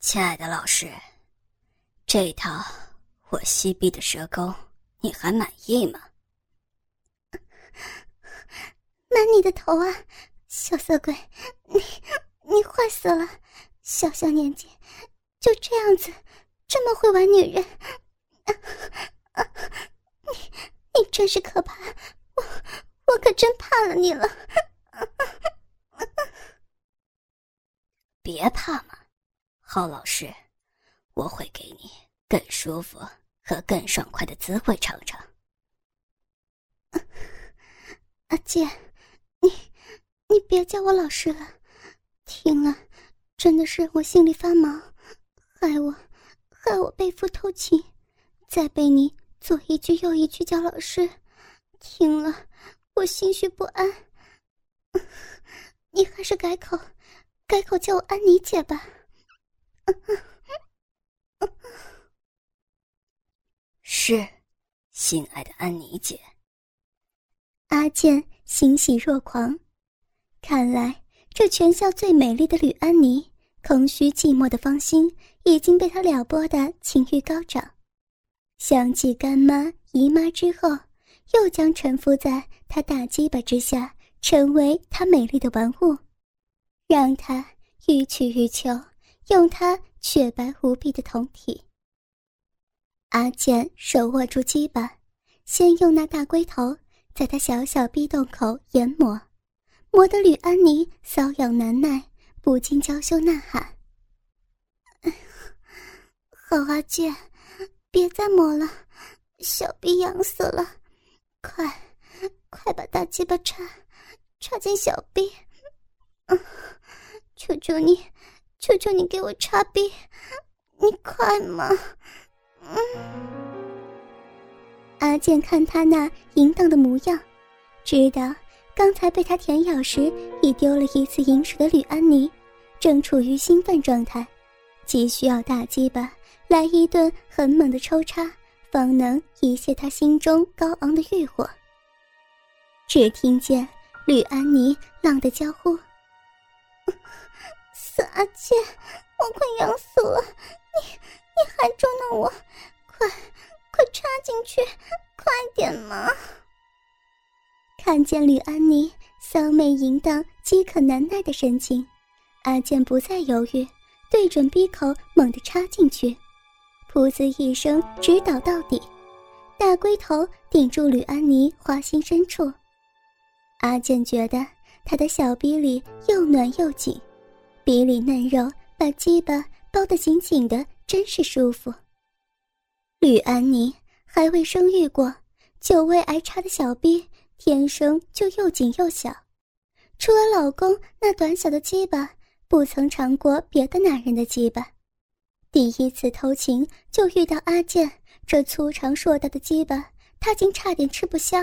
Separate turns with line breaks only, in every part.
亲爱的老师，这一套我西壁的蛇钩，你还满意吗？
满你的头啊，小色鬼！你你坏死了！小小年纪就这样子，这么会玩女人，你你真是可怕！我我可真怕了你了！
别怕嘛，郝老师，我会给你更舒服和更爽快的滋味尝尝。
阿健，你你别叫我老师了，听了真的是我心里发毛，害我害我背负偷情，再被你左一句右一句叫老师，听了我心绪不安。你还是改口。改口叫我安妮姐吧。
是，心爱的安妮姐。
阿健欣喜若狂，看来这全校最美丽的吕安妮，空虚寂寞的芳心已经被他撩拨的情欲高涨。想起干妈姨妈之后，又将臣服在他大鸡巴之下，成为他美丽的玩物。让他欲取欲求，用他雪白无比的胴体。阿健手握住鸡巴，先用那大龟头在他小小逼洞口研磨，磨得吕安妮瘙痒难耐，不禁娇羞呐喊：“ 好阿健，别再磨了，小逼痒死了，快，快把大鸡巴插，插进小逼。”求求你，求求你给我插逼，你快嘛！嗯。阿健看他那淫荡的模样，知道刚才被他舔咬时已丢了一次饮水的吕安妮，正处于兴奋状态，急需要大鸡巴来一顿很猛的抽插，方能一泄他心中高昂的欲火。只听见吕安妮浪的娇呼。阿健，我快痒死了！你你还捉弄我，快快插进去，快点嘛！看见吕安妮骚媚淫荡、饥渴难耐的神情，阿健不再犹豫，对准鼻口猛地插进去，噗呲一声直倒到底，大龟头顶住吕安妮花心深处。阿健觉得他的小逼里又暖又紧。鼻里嫩肉把鸡巴包得紧紧的，真是舒服。吕安妮还未生育过，久未挨插的小逼天生就又紧又小，除了老公那短小的鸡巴，不曾尝过别的男人的鸡巴。第一次偷情就遇到阿健这粗长硕大的鸡巴，他竟差点吃不消。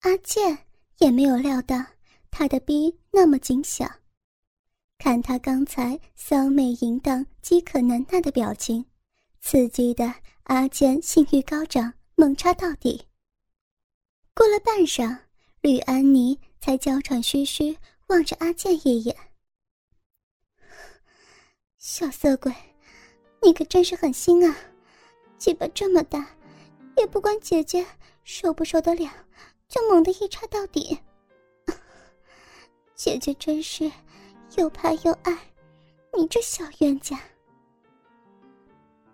阿健也没有料到他的逼那么紧小。看他刚才骚媚淫荡、饥渴难耐的表情，刺激的阿健性欲高涨，猛插到底。过了半晌，吕安妮才娇喘吁吁望着阿健一眼：“小色鬼，你可真是狠心啊！鸡巴这么大，也不管姐姐受不受得了，就猛地一插到底。姐姐真是……”又怕又爱，你这小冤家。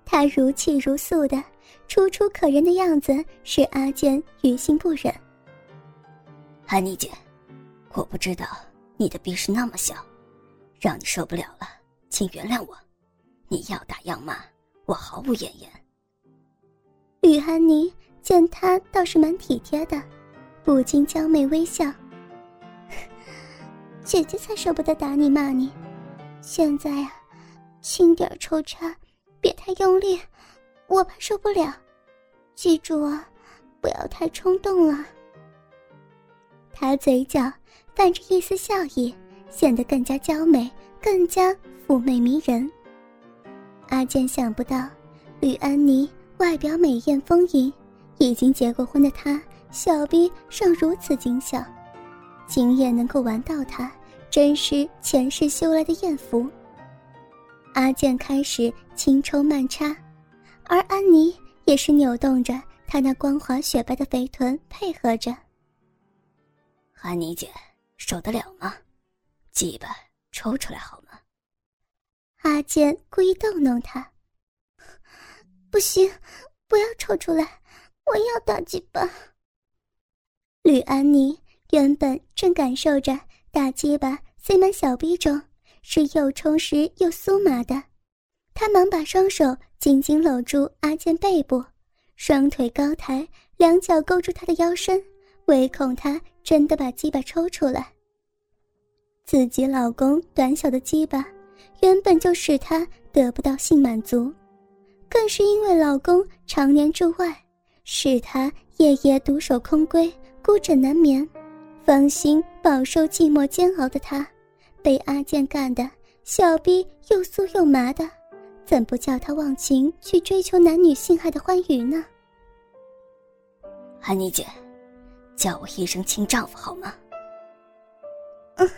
他如泣如诉的、楚楚可人的样子，使阿健于心不忍。
安妮姐，我不知道你的逼是那么小，让你受不了了，请原谅我。你要打要骂，我毫无怨言。
吕安妮见他倒是蛮体贴的，不禁娇媚微笑。姐姐才舍不得打你骂你，现在啊，轻点抽插，别太用力，我怕受不了。记住啊，不要太冲动了。他嘴角泛着一丝笑意，显得更加娇美，更加妩媚迷人。阿健想不到，吕安妮外表美艳丰盈，已经结过婚的她，小臂尚如此精小。今夜能够玩到他，真是前世修来的艳福。阿健开始轻抽慢插，而安妮也是扭动着她那光滑雪白的肥臀配合着。
安妮姐，受得了吗？鸡巴抽出来好吗？
阿健故意逗弄她。不行，不要抽出来，我要打鸡巴。吕安妮原本正感受着大鸡巴塞满小臂中。是又充实又酥麻的，他忙把双手紧紧搂住阿健背部，双腿高抬，两脚勾住他的腰身，唯恐他真的把鸡巴抽出来。自己老公短小的鸡巴，原本就使她得不到性满足，更是因为老公常年驻外，使她夜夜独守空闺，孤枕难眠，芳心饱受寂寞煎熬的她。被阿健干的小逼又酥又麻的，怎不叫他忘情去追求男女性爱的欢愉呢？
安妮姐，叫我一声亲丈夫好吗？
嗯，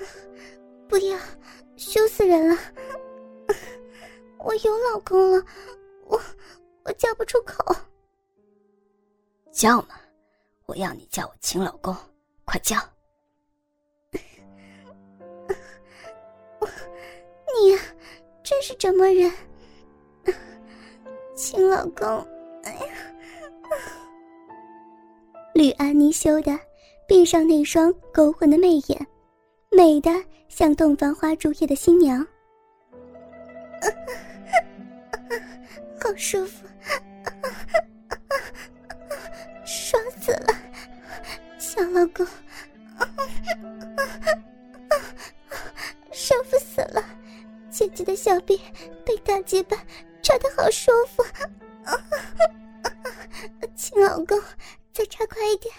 不要，羞死人了！我有老公了，我我叫不出口。
叫嘛，我要你叫我亲老公，快叫！
呀，真是折磨人，亲老公！哎呀，吕安妮羞的闭上那双勾魂的媚眼，美的像洞房花烛夜的新娘，好舒服，姐的小臂被大鸡巴插得好舒服，亲老公，再插快一点。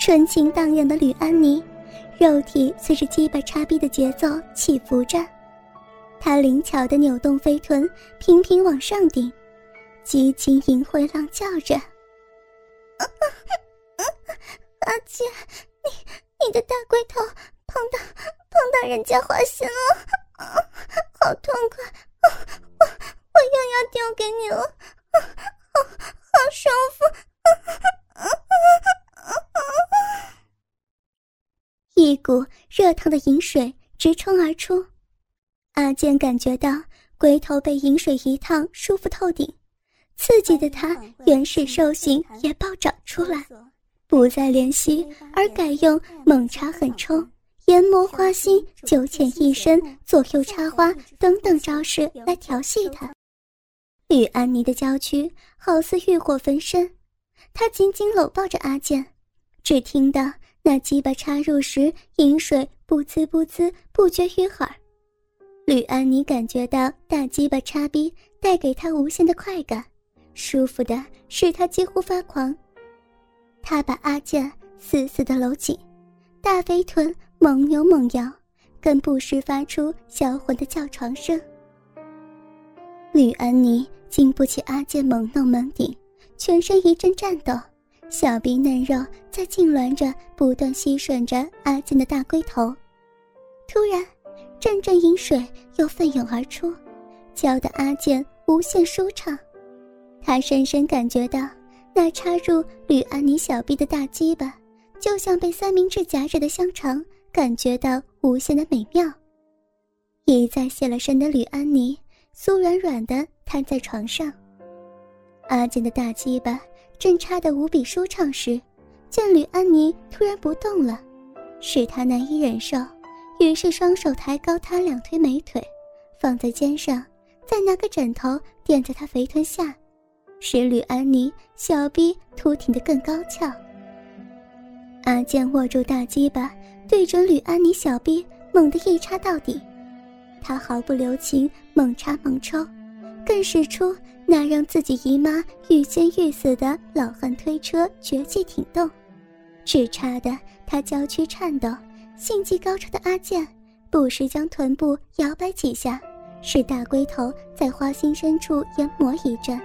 纯情荡漾的吕安妮，肉体随着鸡巴插逼的节奏起伏着，她灵巧的扭动飞臀，频频往上顶，激情淫秽浪叫着：“ 阿姐，你。”你的大龟头碰到碰到人家花心了，好痛快！我我又要丢给你了，好好舒服！一股热烫的饮水直冲而出，阿健感觉到龟头被饮水一烫，舒服透顶，刺激的他原始兽性也暴涨出来。不再怜惜，而改用猛插狠抽、研磨花心、九浅一深、左右插花等等招式来调戏他。吕安妮的娇躯好似欲火焚身，她紧紧搂抱着阿健，只听到那鸡巴插入时，饮水不滋不滋不绝于耳。吕安妮感觉到大鸡巴插逼带给她无限的快感，舒服的使她几乎发狂。他把阿健死死的搂紧，大肥臀猛扭猛摇，更不时发出销魂的叫床声。吕安妮经不起阿健猛弄猛顶，全身一阵颤抖，小臂嫩肉在痉挛着，不断吸吮着阿健的大龟头。突然，阵阵饮水又奋涌而出，浇得阿健无限舒畅。他深深感觉到。那插入吕安妮小臂的大鸡巴，就像被三明治夹着的香肠，感觉到无限的美妙。已在卸了身的吕安妮，酥软软的瘫在床上。阿健的大鸡巴正插得无比舒畅时，见吕安妮突然不动了，使他难以忍受，于是双手抬高她两腿美腿，放在肩上，再拿个枕头垫在她肥臀下。使吕安妮小臂突挺得更高翘。阿健握住大鸡巴，对准吕安妮小臂，猛地一插到底。他毫不留情，猛插猛抽，更使出那让自己姨妈欲仙欲死的老汉推车绝技挺动，只差的他娇躯颤抖。性技高超的阿健不时将臀部摇摆几下，使大龟头在花心深处研磨一阵。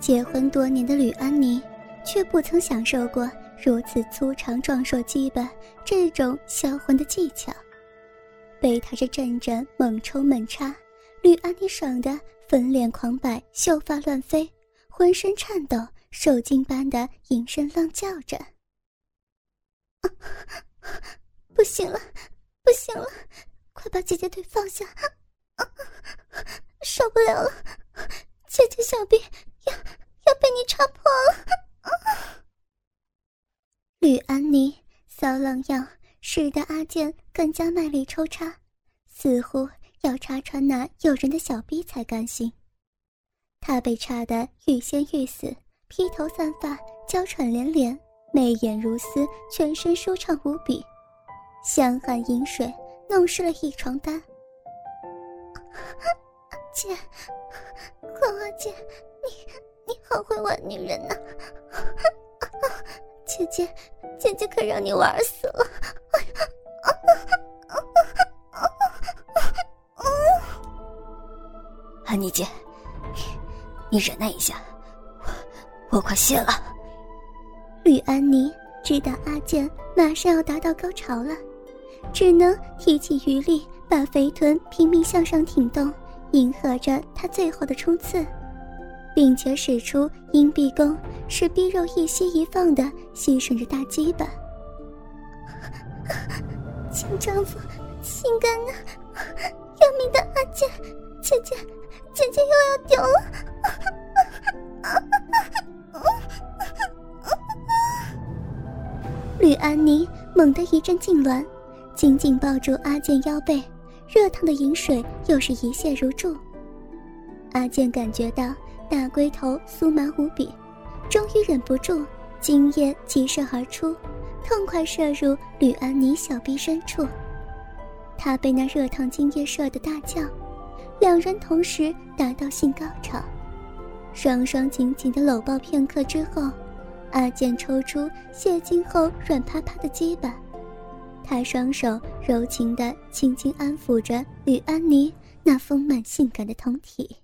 结婚多年的吕安妮，却不曾享受过如此粗长壮硕基本，这种销魂的技巧，被他这阵阵猛抽猛插，吕安妮爽得粉脸狂摆，秀发乱飞，浑身颤抖，受惊般的吟声浪叫着：“不行了，不行了，快把姐姐腿放下，受不了了，姐姐小臂要 要被你插破了。”吕安妮骚浪样，使得阿健更加卖力抽插，似乎要插穿那诱人的小逼才甘心。他被插得欲仙欲死，披头散发，娇喘连连，媚眼如丝，全身舒畅无比，香汗饮水弄湿了一床单。姐，花花姐，你你好会玩女人呐！姐姐，姐姐可让你玩死了！
安妮姐，你忍耐一下，我我快泄了。
吕安妮知道阿健马上要达到高潮了，只能提起余力，把肥臀拼命向上挺动，迎合着他最后的冲刺。并且使出阴壁功，使逼肉一吸一放的吸吮着大鸡巴。亲丈夫，心肝啊，要命的阿健，姐姐，姐姐又要丢了。吕安妮猛地一阵痉挛，紧紧抱住阿健腰背，热烫的饮水又是一泻如注。阿健感觉到。大龟头酥麻无比，终于忍不住，精液急射而出，痛快射入吕安妮小臂深处。他被那热烫精液射得大叫，两人同时达到性高潮，双双紧紧的搂抱片刻之后，阿健抽出泄精后软趴趴的鸡巴，他双手柔情地轻轻安抚着吕安妮那丰满性感的酮体。